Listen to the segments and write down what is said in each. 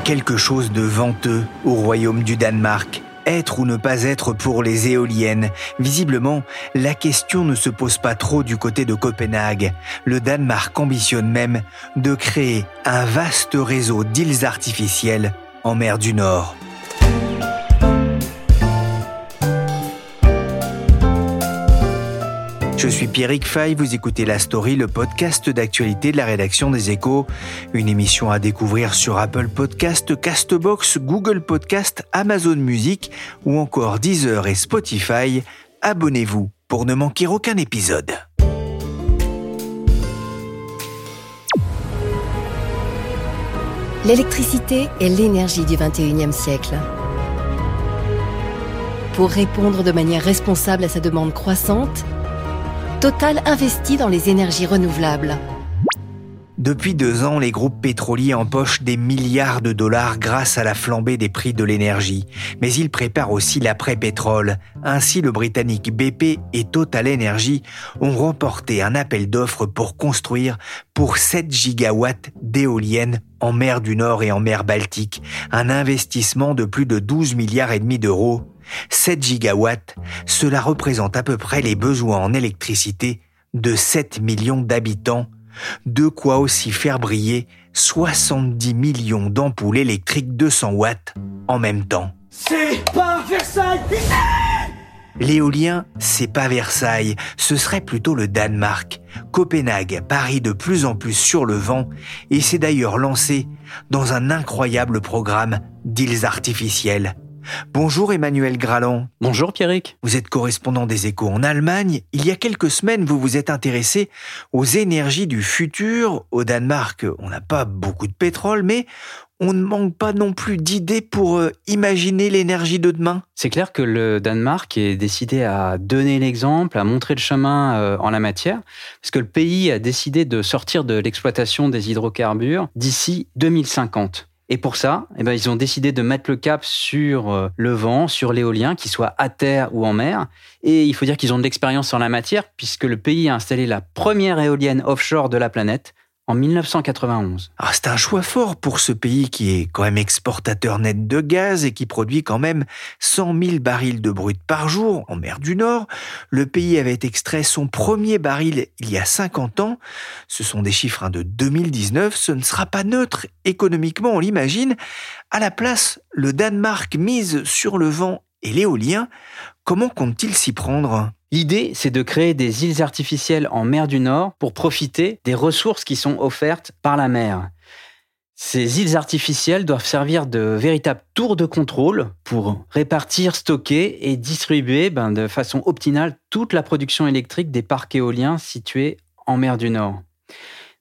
quelque chose de venteux au royaume du Danemark. Être ou ne pas être pour les éoliennes. Visiblement, la question ne se pose pas trop du côté de Copenhague. Le Danemark ambitionne même de créer un vaste réseau d'îles artificielles en mer du Nord. Je suis Pierrick Fay, vous écoutez La Story, le podcast d'actualité de la rédaction des Échos. Une émission à découvrir sur Apple Podcast, Castbox, Google Podcast, Amazon Music ou encore Deezer et Spotify. Abonnez-vous pour ne manquer aucun épisode. L'électricité est l'énergie du 21e siècle. Pour répondre de manière responsable à sa demande croissante, Total investit dans les énergies renouvelables. Depuis deux ans, les groupes pétroliers empochent des milliards de dollars grâce à la flambée des prix de l'énergie. Mais ils préparent aussi l'après-pétrole. Ainsi, le britannique BP et Total Energy ont remporté un appel d'offres pour construire pour 7 gigawatts d'éoliennes en mer du Nord et en mer Baltique. Un investissement de plus de 12 milliards et demi d'euros 7 gigawatts, cela représente à peu près les besoins en électricité de 7 millions d'habitants, de quoi aussi faire briller 70 millions d'ampoules électriques 200 watts en même temps. C'est pas Versailles L'éolien, c'est pas Versailles, ce serait plutôt le Danemark. Copenhague parie de plus en plus sur le vent et s'est d'ailleurs lancé dans un incroyable programme d'îles artificielles. Bonjour Emmanuel Graland. Bonjour Pierrick. Vous êtes correspondant des échos en Allemagne. Il y a quelques semaines, vous vous êtes intéressé aux énergies du futur. Au Danemark, on n'a pas beaucoup de pétrole, mais on ne manque pas non plus d'idées pour euh, imaginer l'énergie de demain. C'est clair que le Danemark est décidé à donner l'exemple, à montrer le chemin euh, en la matière, parce que le pays a décidé de sortir de l'exploitation des hydrocarbures d'ici 2050. Et pour ça, eh ben, ils ont décidé de mettre le cap sur euh, le vent, sur l'éolien, qu'il soit à terre ou en mer. Et il faut dire qu'ils ont de l'expérience en la matière, puisque le pays a installé la première éolienne offshore de la planète en 1991. Ah, c'est un choix fort pour ce pays qui est quand même exportateur net de gaz et qui produit quand même 100 000 barils de brut par jour en mer du Nord. Le pays avait extrait son premier baril il y a 50 ans. Ce sont des chiffres hein, de 2019. Ce ne sera pas neutre économiquement, on l'imagine. À la place, le Danemark mise sur le vent et l'éolien. Comment compte-t-il s'y prendre? L'idée, c'est de créer des îles artificielles en mer du Nord pour profiter des ressources qui sont offertes par la mer. Ces îles artificielles doivent servir de véritables tours de contrôle pour répartir, stocker et distribuer ben, de façon optimale toute la production électrique des parcs éoliens situés en mer du Nord.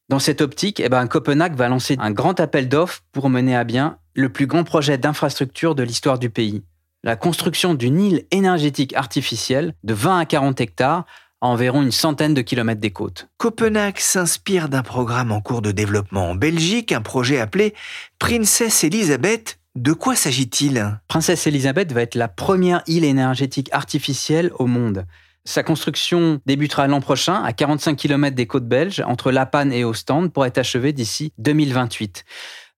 Dans cette optique, eh ben, Copenhague va lancer un grand appel d'offres pour mener à bien le plus grand projet d'infrastructure de l'histoire du pays la construction d'une île énergétique artificielle de 20 à 40 hectares à environ une centaine de kilomètres des côtes. Copenhague s'inspire d'un programme en cours de développement en Belgique, un projet appelé Princesse Elisabeth. De quoi s'agit-il? Princesse Elisabeth va être la première île énergétique artificielle au monde. Sa construction débutera l'an prochain à 45 km des côtes belges, entre La Panne et Ostende, pour être achevée d'ici 2028.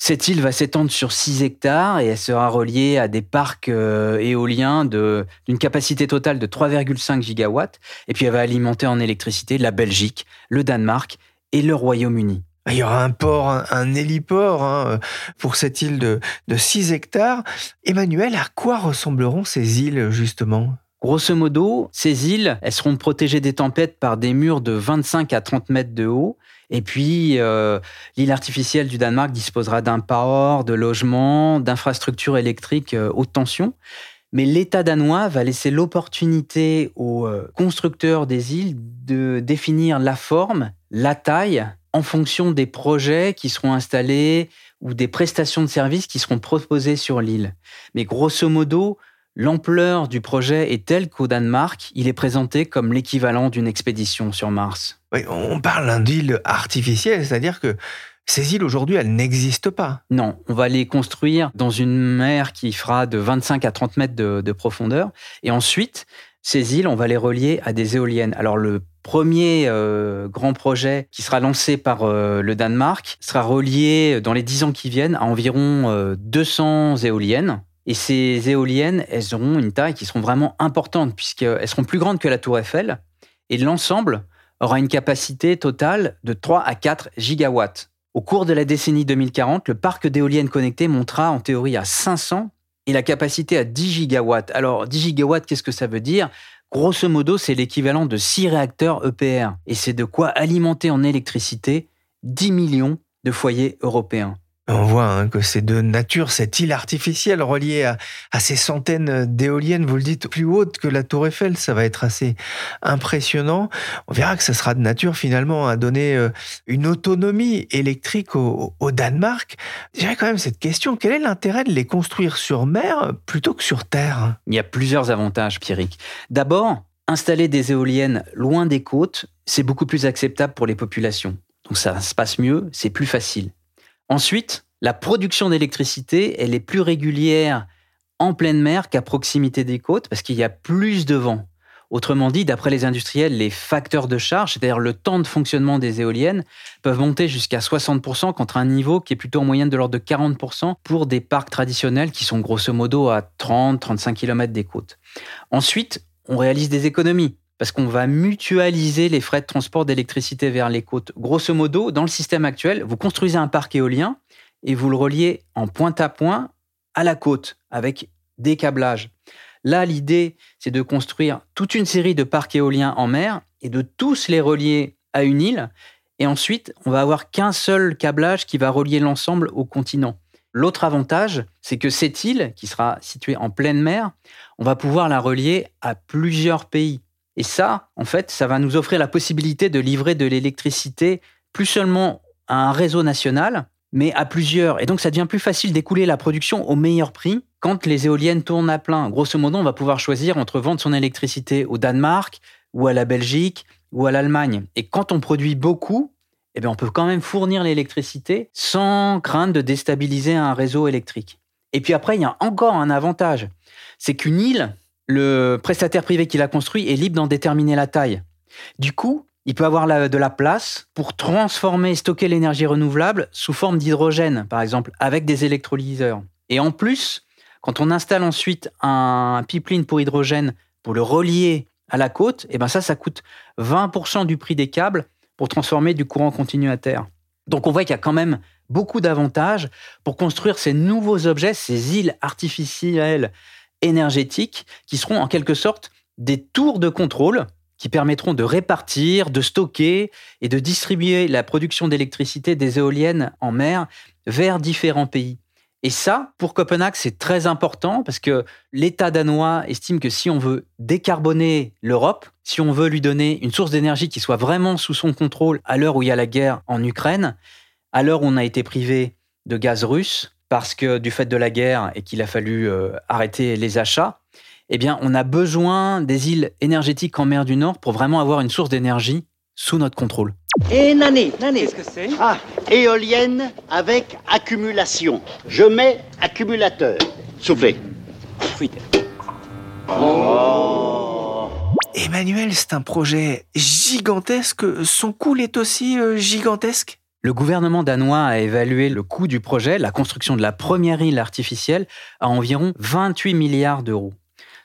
Cette île va s'étendre sur 6 hectares et elle sera reliée à des parcs euh, éoliens d'une capacité totale de 3,5 gigawatts. Et puis elle va alimenter en électricité la Belgique, le Danemark et le Royaume-Uni. Il y aura un port, un, héliport hein, pour cette île de, de 6 hectares. Emmanuel, à quoi ressembleront ces îles justement? Grosso modo, ces îles, elles seront protégées des tempêtes par des murs de 25 à 30 mètres de haut. Et puis, euh, l'île artificielle du Danemark disposera d'un port, de logements, d'infrastructures électriques euh, haute tension. Mais l'État danois va laisser l'opportunité aux euh, constructeurs des îles de définir la forme, la taille, en fonction des projets qui seront installés ou des prestations de services qui seront proposées sur l'île. Mais grosso modo, l'ampleur du projet est telle qu'au Danemark, il est présenté comme l'équivalent d'une expédition sur Mars. On parle d'île artificielle, c'est-à-dire que ces îles aujourd'hui, elles n'existent pas. Non, on va les construire dans une mer qui fera de 25 à 30 mètres de, profondeur. Et ensuite, ces îles, on va les relier à des éoliennes. Alors le premier euh, grand projet qui sera lancé par euh, le Danemark sera relié dans les 10 ans qui viennent à environ 200 euh, éoliennes. Et ces éoliennes, elles auront une taille qui seront vraiment importantes puisqu'elles seront plus grandes que la tour Eiffel. Et l'ensemble aura une capacité totale de 3 à 4 gigawatts. Au cours de la décennie 2040, le parc d'éoliennes connectées montera en théorie à 500 et la capacité à 10 gigawatts. Alors 10 gigawatts, qu'est-ce que ça veut dire? Grosso modo, c'est l'équivalent de 6 réacteurs EPR. Et c'est de quoi alimenter en électricité 10 millions de foyers européens. On voit hein, que c'est de nature, cette île artificielle reliée à, ces centaines d'éoliennes, vous le dites, plus hautes que la tour Eiffel, ça va être assez impressionnant. On verra que ça sera de nature finalement à donner euh, une autonomie électrique au, Danemark. J'ai quand même cette question, quel est l'intérêt de les construire sur mer plutôt que sur terre? Il y a plusieurs avantages, Pierrick. D'abord, installer des éoliennes loin des côtes, c'est beaucoup plus acceptable pour les populations. Donc ça se passe mieux, c'est plus facile. Ensuite, la production d'électricité, elle est plus régulière en pleine mer qu'à proximité des côtes parce qu'il y a plus de vent. Autrement dit, d'après les industriels, les facteurs de charge, c'est-à-dire le temps de fonctionnement des éoliennes, peuvent monter jusqu'à 60% contre un niveau qui est plutôt en moyenne de l'ordre de 40% pour des parcs traditionnels qui sont grosso modo à 30-35 km des côtes. Ensuite, on réalise des économies parce qu'on va mutualiser les frais de transport d'électricité vers les côtes. Grosso modo, dans le système actuel, vous construisez un parc éolien et vous le reliez en point à point à la côte avec des câblages. Là, l'idée, c'est de construire toute une série de parcs éoliens en mer et de tous les relier à une île. Et ensuite, on va avoir qu'un seul câblage qui va relier l'ensemble au continent. L'autre avantage, c'est que cette île, qui sera située en pleine mer, on va pouvoir la relier à plusieurs pays. Et ça, en fait, ça va nous offrir la possibilité de livrer de l'électricité plus seulement à un réseau national, mais à plusieurs. Et donc, ça devient plus facile d'écouler la production au meilleur prix quand les éoliennes tournent à plein. Grosso modo, on va pouvoir choisir entre vendre son électricité au Danemark ou à la Belgique ou à l'Allemagne. Et quand on produit beaucoup, eh bien, on peut quand même fournir l'électricité sans crainte de déstabiliser un réseau électrique. Et puis après, il y a encore un avantage. C'est qu'une île, le prestataire privé qui l'a construit est libre d'en déterminer la taille. Du coup, il peut avoir de la place pour transformer et stocker l'énergie renouvelable sous forme d'hydrogène, par exemple, avec des électrolyseurs. Et en plus, quand on installe ensuite un pipeline pour hydrogène pour le relier à la côte, et eh ben ça, ça coûte 20% du prix des câbles pour transformer du courant continu à terre. Donc on voit qu'il y a quand même beaucoup d'avantages pour construire ces nouveaux objets, ces îles artificielles énergétiques qui seront en quelque sorte des tours de contrôle qui permettront de répartir, de stocker et de distribuer la production d'électricité des éoliennes en mer vers différents pays. Et ça, pour Copenhague, c'est très important parce que l'État danois estime que si on veut décarboner l'Europe, si on veut lui donner une source d'énergie qui soit vraiment sous son contrôle à l'heure où il y a la guerre en Ukraine, à l'heure où on a été privé de gaz russe, parce que du fait de la guerre et qu'il a fallu euh, arrêter les achats, eh bien, on a besoin des îles énergétiques en mer du Nord pour vraiment avoir une source d'énergie sous notre contrôle. Et Nané, Nané. Qu'est-ce que c'est? Ah, éolienne avec accumulation. Je mets accumulateur. Soufflez. Oh. Emmanuel, c'est un projet gigantesque. Son coût est aussi euh, gigantesque? Le gouvernement danois a évalué le coût du projet, la construction de la première île artificielle, à environ 28 milliards d'euros.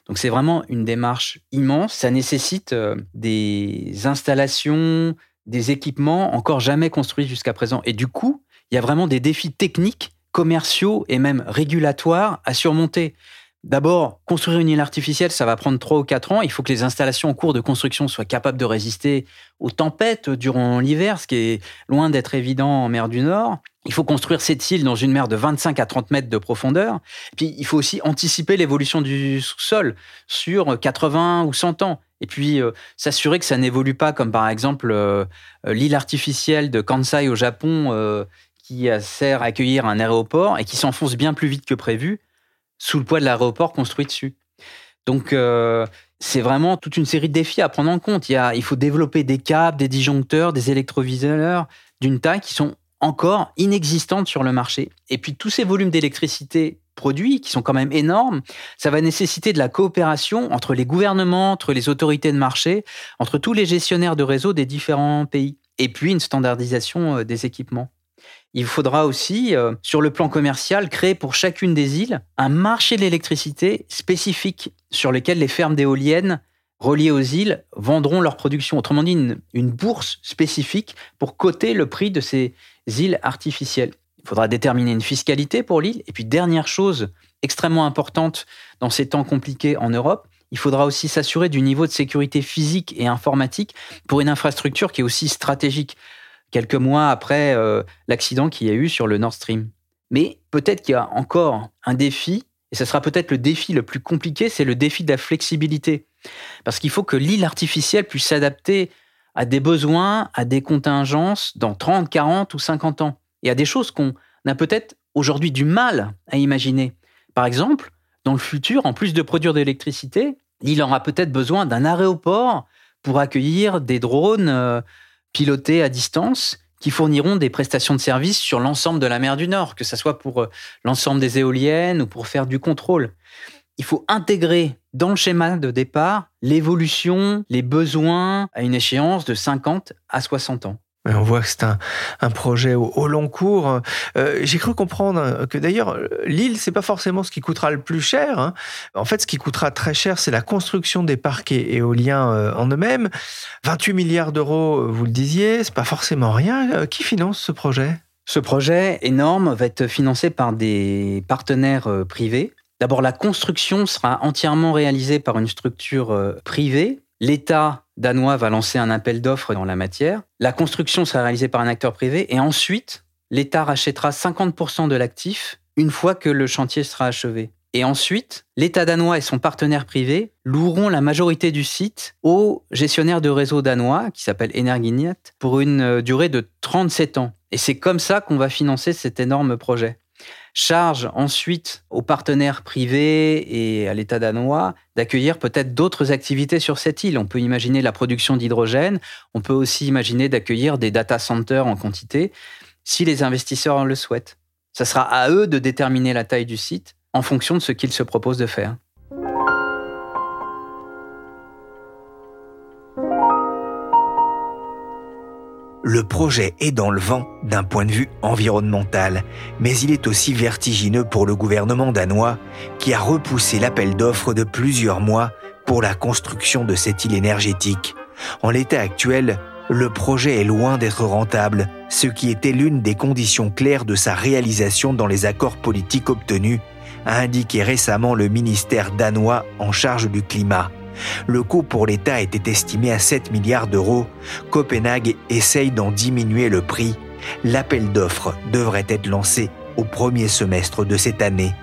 Donc c'est vraiment une démarche immense. Ça nécessite euh, des installations, des équipements encore jamais construits jusqu'à présent. Et du coup, il y a vraiment des défis techniques, commerciaux et même régulatoires à surmonter. D'abord, construire une île artificielle, ça va prendre 3 ou 4 ans. Il faut que les installations en cours de construction soient capables de résister aux tempêtes durant l'hiver, ce qui est loin d'être évident en mer du Nord. Il faut construire cette île dans une mer de 25 à 30 mètres de profondeur. Puis, il faut aussi anticiper l'évolution du sol sur 80 ou 100 ans. Et puis, euh, s'assurer que ça n'évolue pas comme par exemple euh, l'île artificielle de Kansai au Japon euh, qui sert à accueillir un aéroport et qui s'enfonce bien plus vite que prévu sous le poids de l'aéroport construit dessus. Donc, euh, c'est vraiment toute une série de défis à prendre en compte. Il, il faut développer des câbles, des disjoncteurs, des électroviseurs d'une taille qui sont encore inexistantes sur le marché. Et puis, tous ces volumes d'électricité produits, qui sont quand même énormes, ça va nécessiter de la coopération entre les gouvernements, entre les autorités de marché, entre tous les gestionnaires de réseaux des différents pays. Et puis, une standardisation euh, des équipements il faudra aussi, euh, sur le plan commercial, créer pour chacune des îles un marché de l'électricité spécifique sur lequel les fermes d'éoliennes reliées aux îles vendront leur production. Autrement dit, une, bourse spécifique pour coter le prix de ces îles artificielles. Il faudra déterminer une fiscalité pour l'île. Et puis, dernière chose extrêmement importante dans ces temps compliqués en Europe, il faudra aussi s'assurer du niveau de sécurité physique et informatique pour une infrastructure qui est aussi stratégique quelques mois après euh, l'accident qu'il y a eu sur le Nord Stream. Mais peut-être qu'il y a encore un défi, et ce sera peut-être le défi le plus compliqué, c'est le défi de la flexibilité. Parce qu'il faut que l'île artificielle puisse s'adapter à des besoins, à des contingences dans 30, 40 ou 50 ans. Et à des choses qu'on a peut-être aujourd'hui du mal à imaginer. Par exemple, dans le futur, en plus de produire de l'électricité, l'île aura peut-être besoin d'un aéroport pour accueillir des drones euh, pilotés à distance qui fourniront des prestations de services sur l'ensemble de la mer du Nord, que ce soit pour euh, l'ensemble des éoliennes ou pour faire du contrôle. Il faut intégrer dans le schéma de départ l'évolution, les besoins à une échéance de 50 à 60 ans. On voit que c'est un, projet au, long cours. Euh, j'ai cru comprendre que d'ailleurs, l'île, c'est pas forcément ce qui coûtera le plus cher. Hein. En fait, ce qui coûtera très cher, c'est la construction des parcs éoliens euh, en eux-mêmes. 28 milliards d'euros, vous le disiez, c'est pas forcément rien. Euh, qui finance ce projet? Ce projet énorme va être financé par des partenaires privés. D'abord, la construction sera entièrement réalisée par une structure privée. L'État danois va lancer un appel d'offres dans la matière. La construction sera réalisée par un acteur privé et ensuite, l'État rachètera 50% de l'actif une fois que le chantier sera achevé. Et ensuite, l'État danois et son partenaire privé loueront la majorité du site au gestionnaire de réseau danois, qui s'appelle Energinet, pour une euh, durée de 37 ans. Et c'est comme ça qu'on va financer cet énorme projet charge ensuite aux partenaires privés et à l'État danois d'accueillir peut-être d'autres activités sur cette île. On peut imaginer la production d'hydrogène, on peut aussi imaginer d'accueillir des data centers en quantité, si les investisseurs le souhaitent. Ça sera à eux de déterminer la taille du site en fonction de ce qu'ils se proposent de faire. Le projet est dans le vent d'un point de vue environnemental, mais il est aussi vertigineux pour le gouvernement danois qui a repoussé l'appel d'offres de plusieurs mois pour la construction de cette île énergétique. En l'état actuel, le projet est loin d'être rentable, ce qui était l'une des conditions claires de sa réalisation dans les accords politiques obtenus, a indiqué récemment le ministère danois en charge du climat. Le coût pour l'État était estimé à 7 milliards d'euros. Copenhague essaye d'en diminuer le prix. L'appel d'offres devrait être lancé au premier semestre de cette année.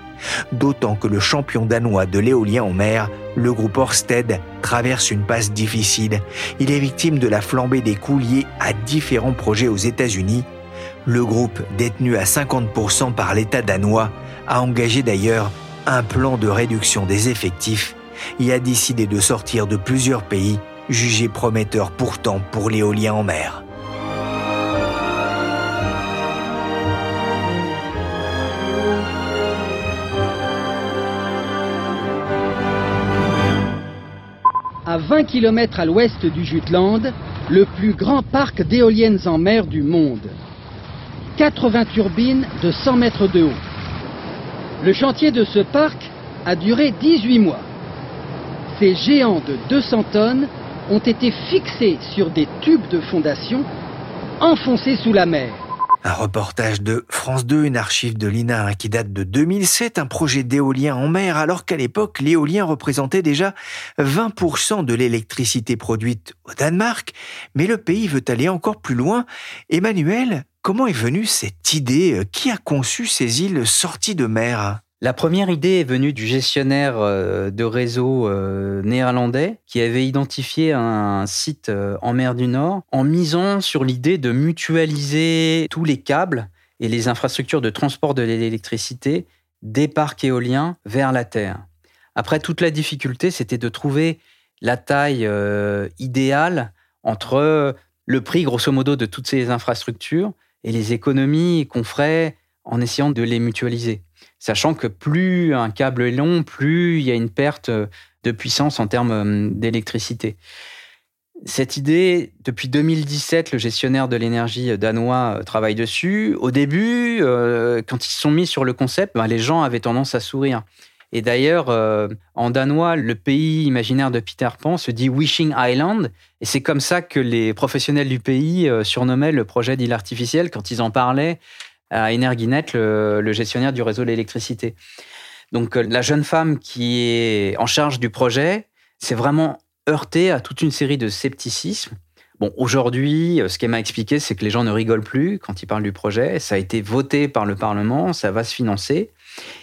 D'autant que le champion danois de l'éolien en mer, le groupe Orsted, traverse une passe difficile. Il est victime de la flambée des coûts liés à différents projets aux États-Unis. Le groupe, détenu à 50% par l'État danois, a engagé d'ailleurs un plan de réduction des effectifs et a décidé de sortir de plusieurs pays jugés prometteurs pourtant pour l'éolien en mer. À 20 km à l'ouest du Jutland, le plus grand parc d'éoliennes en mer du monde. 80 turbines de 100 mètres de haut. Le chantier de ce parc a duré 18 mois. Ces géants de 200 tonnes ont été fixés sur des tubes de fondation enfoncés sous la mer. Un reportage de France 2, une archive de l'INA qui date de 2007, un projet d'éolien en mer, alors qu'à l'époque, l'éolien représentait déjà 20% de l'électricité produite au Danemark. Mais le pays veut aller encore plus loin. Emmanuel, comment est venue cette idée? Qui a conçu ces îles sorties de mer? La première idée est venue du gestionnaire euh, de réseau euh, néerlandais qui avait identifié un site euh, en mer du Nord en misant sur l'idée de mutualiser tous les câbles et les infrastructures de transport de l'électricité des parcs éoliens vers la Terre. Après, toute la difficulté, c'était de trouver la taille idéale entre le prix, grosso modo, de toutes ces infrastructures et les économies qu'on ferait en essayant de les mutualiser sachant que plus un câble est long, plus il y a une perte de puissance en termes euh, d'électricité. Cette idée, depuis 2017, le gestionnaire de l'énergie danois euh, travaille dessus. Au début, euh, quand ils se sont mis sur le concept, ben, les gens avaient tendance à sourire. Et d'ailleurs, en danois, le pays imaginaire de Peter Pan se dit Wishing Island. Et c'est comme ça que les professionnels du pays surnommaient le projet d'île artificielle quand ils en parlaient à Energinet, le, gestionnaire du réseau de l'électricité. Donc euh, la jeune femme qui est en charge du projet s'est vraiment heurtée à toute une série de scepticisme. Bon, aujourd'hui, euh, ce qu'elle m'a expliqué, c'est que les gens ne rigolent plus quand ils parlent du projet. Ça a été voté par le Parlement, ça va se financer.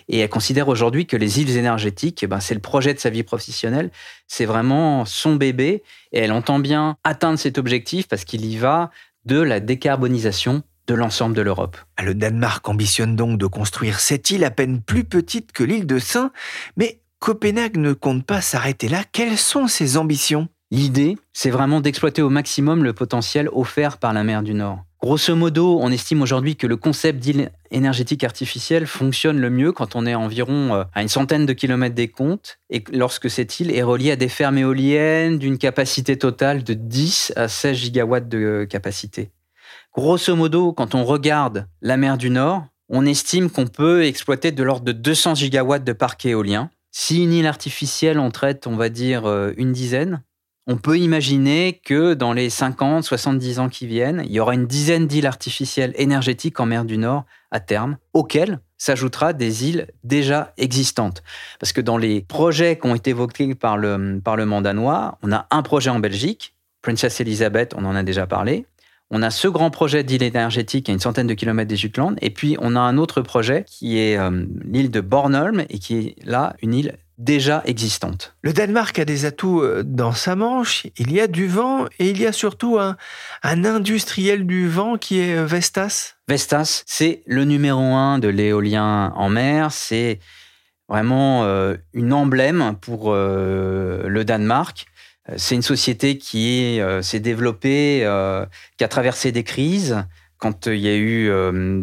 Et elle considère aujourd'hui que les îles énergétiques, eh ben, c'est le projet de sa vie professionnelle, c'est vraiment son bébé. Et elle entend bien atteindre cet objectif parce qu'il y va de la décarbonisation de l'ensemble de l'Europe. Le Danemark ambitionne donc de construire cette île à peine plus petite que l'île de Saint, mais Copenhague ne compte pas s'arrêter là. Quelles sont ses ambitions? L'idée, c'est vraiment d'exploiter au maximum le potentiel offert par la mer du Nord. Grosso modo, on estime aujourd'hui que le concept d'île énergétique artificielle fonctionne le mieux quand on est environ euh, à une centaine de kilomètres des côtes et lorsque cette île est reliée à des fermes éoliennes d'une capacité totale de 10 à 16 gigawatts de capacité. Grosso modo, quand on regarde la mer du Nord, on estime qu'on peut exploiter de l'ordre de 200 gigawatts de parcs éoliens. Si une île artificielle en traite, on va dire, euh, une dizaine, on peut imaginer que dans les 50, 70 ans qui viennent, il y aura une dizaine d'îles artificielles énergétiques en mer du Nord à terme, auxquelles s'ajoutera des îles déjà existantes. Parce que dans les projets qui ont été évoqués par le Parlement danois, on a un projet en Belgique, Princess Elizabeth, on en a déjà parlé. On a ce grand projet d'île énergétique à une centaine de kilomètres des Jutland, et puis on a un autre projet qui est euh, l'île de Bornholm, et qui est là une île déjà existante. Le Danemark a des atouts euh, dans sa manche, il y a du vent, et il y a surtout un, industriel du vent qui est euh, Vestas. Vestas, c'est le numéro un de l'éolien en mer, c'est vraiment une emblème pour le Danemark. Euh, c'est une société qui euh, s'est développée, euh, qui a traversé des crises quand il y a eu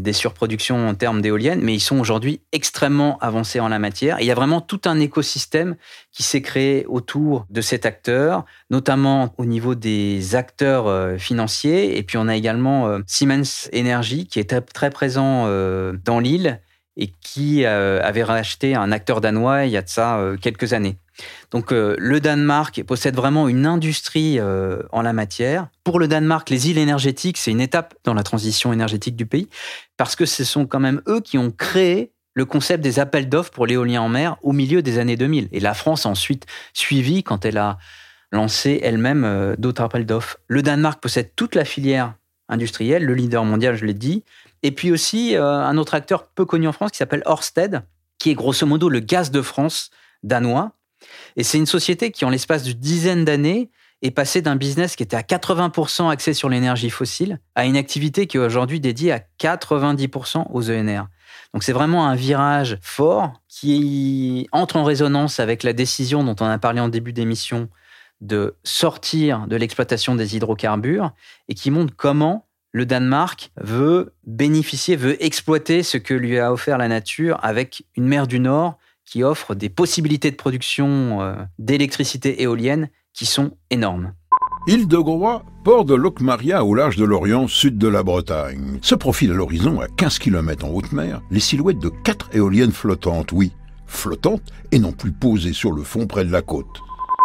des surproductions en termes d'éoliennes, mais ils sont aujourd'hui extrêmement avancés en la matière. il y a vraiment tout un écosystème qui s'est créé autour de cet acteur, notamment au niveau des acteurs financiers. Et puis on a également Siemens Energy qui est très présent dans l'île et qui avait racheté un acteur danois il y a de ça quelques années. Donc euh, le Danemark possède vraiment une industrie euh, en la matière. Pour le Danemark, les îles énergétiques, c'est une étape dans la transition énergétique du pays, parce que ce sont quand même eux qui ont créé le concept des appels d'offres pour l'éolien en mer au milieu des années 2000. Et la France a ensuite suivi quand elle a lancé elle-même euh, d'autres appels d'offres. Le Danemark possède toute la filière industrielle, le leader mondial, je l'ai dit, et puis aussi un autre acteur peu connu en France qui s'appelle Ørsted, qui est grosso modo le gaz de France danois, et c'est une société qui, en l'espace de dizaines d'années, est passée d'un business qui était à 80% axé sur l'énergie fossile à une activité qui est aujourd'hui dédiée à 90% aux ENR. Donc c'est vraiment un virage fort qui entre en résonance avec la décision dont on a parlé en début d'émission de sortir de l'exploitation des hydrocarbures et qui montre comment le Danemark veut bénéficier, veut exploiter ce que lui a offert la nature avec une mer du Nord qui offre des possibilités de production euh, d'électricité éolienne qui sont énormes. Île de Groix, port de Locmaria au large de l'Orient, sud de la Bretagne. Se profilent à l'horizon, à 15 km en haute mer, les silhouettes de quatre éoliennes flottantes, oui, flottantes et non plus posées sur le fond près de la côte.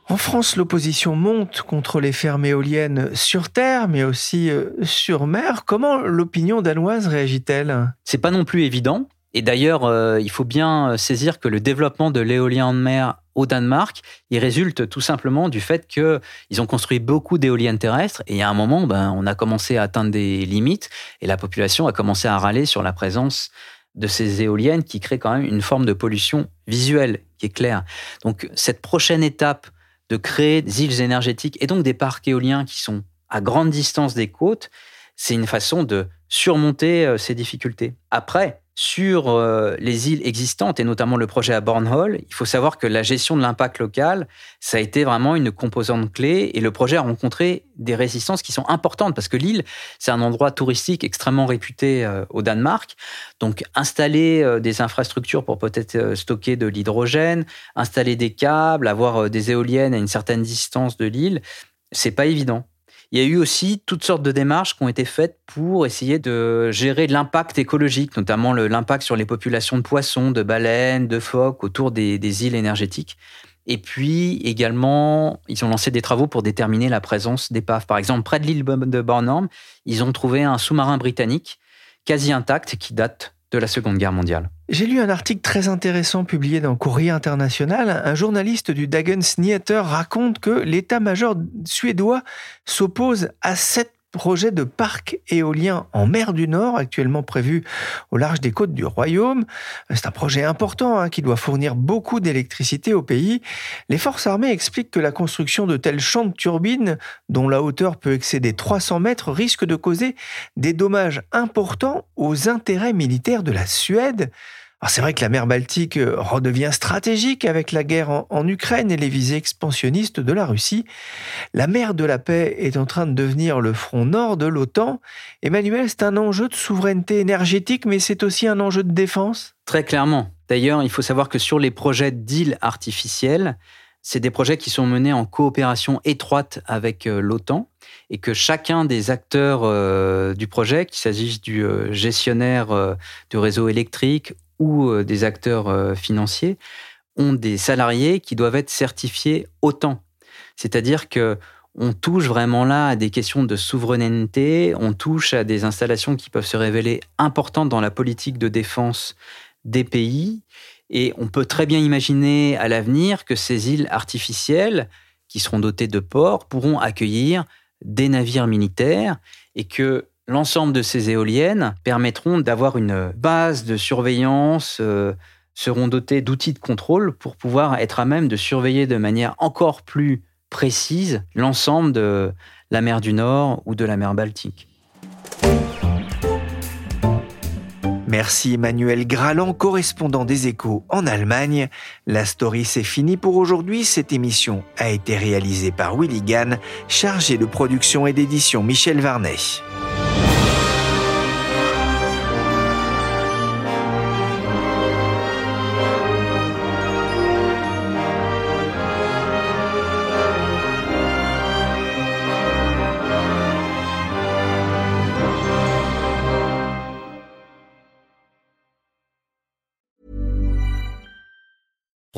En France, l'opposition monte contre les fermes éoliennes sur terre, mais aussi euh, sur mer. Comment l'opinion danoise réagit-elle? C'est pas non plus évident. Et d'ailleurs, euh, il faut bien saisir que le développement de l'éolien en mer au Danemark, il résulte tout simplement du fait qu'ils ont construit beaucoup d'éoliennes terrestres et a un moment, ben, on a commencé à atteindre des limites et la population a commencé à râler sur la présence de ces éoliennes qui créent quand même une forme de pollution visuelle qui est claire. Donc cette prochaine étape de créer des îles énergétiques et donc des parcs éoliens qui sont à grande distance des côtes, c'est une façon de surmonter euh, ces difficultés. Après, sur euh, les îles existantes et notamment le projet à Bornholm, il faut savoir que la gestion de l'impact local, ça a été vraiment une composante clé et le projet a rencontré des résistances qui sont importantes parce que l'île, c'est un endroit touristique extrêmement réputé euh, au Danemark. Donc installer euh, des infrastructures pour peut-être stocker de l'hydrogène, installer des câbles, avoir des éoliennes à une certaine distance de l'île, c'est pas évident. Il y a eu aussi toutes sortes de démarches qui ont été faites pour essayer de gérer l'impact écologique, notamment l'impact sur les populations de poissons, de baleines, de phoques autour des, îles énergétiques. Et puis également, ils ont lancé des travaux pour déterminer la présence d'épaves. Par exemple, près de l'île de Bornholm, ils ont trouvé un sous-marin britannique quasi intact qui date de la Seconde Guerre mondiale. J'ai lu un article très intéressant publié dans Courrier International. Un journaliste du Dagens Nyheter raconte que l'état-major suédois s'oppose à cette projet de parc éolien en mer du Nord, actuellement prévu au large des côtes du Royaume. C'est un projet important hein, qui doit fournir beaucoup d'électricité au pays. Les forces armées expliquent que la construction de tels champs de turbines, dont la hauteur peut excéder 300 mètres, risque de causer des dommages importants aux intérêts militaires de la Suède c'est vrai que la mer Baltique euh, redevient stratégique avec la guerre en, Ukraine et les visées expansionnistes de la Russie. La mer de la paix est en train de devenir le front nord de l'OTAN. Emmanuel, c'est un enjeu de souveraineté énergétique, mais c'est aussi un enjeu de défense? Très clairement. D'ailleurs, il faut savoir que sur les projets d'îles artificielles, c'est des projets qui sont menés en coopération étroite avec euh, l'OTAN et que chacun des acteurs euh, du projet, qu'il s'agisse du gestionnaire du réseau électrique euh, des acteurs euh, financiers ont des salariés qui doivent être certifiés autant. C'est-à-dire que on touche vraiment là à des questions de souveraineté, on touche à des installations qui peuvent se révéler importantes dans la politique de défense des pays, et on peut très bien imaginer à l'avenir que ces îles artificielles, qui seront dotées de ports, pourront accueillir des navires militaires, et que L'ensemble de ces éoliennes permettront d'avoir une base de surveillance, euh, seront dotées d'outils de contrôle pour pouvoir être à même de surveiller de manière encore plus précise l'ensemble de la mer du Nord ou de la mer Baltique. Merci Emmanuel Graland, correspondant des échos en Allemagne. La story c'est fini pour aujourd'hui. Cette émission a été réalisée par Willy Gann, chargé de production et d'édition Michel Varnet.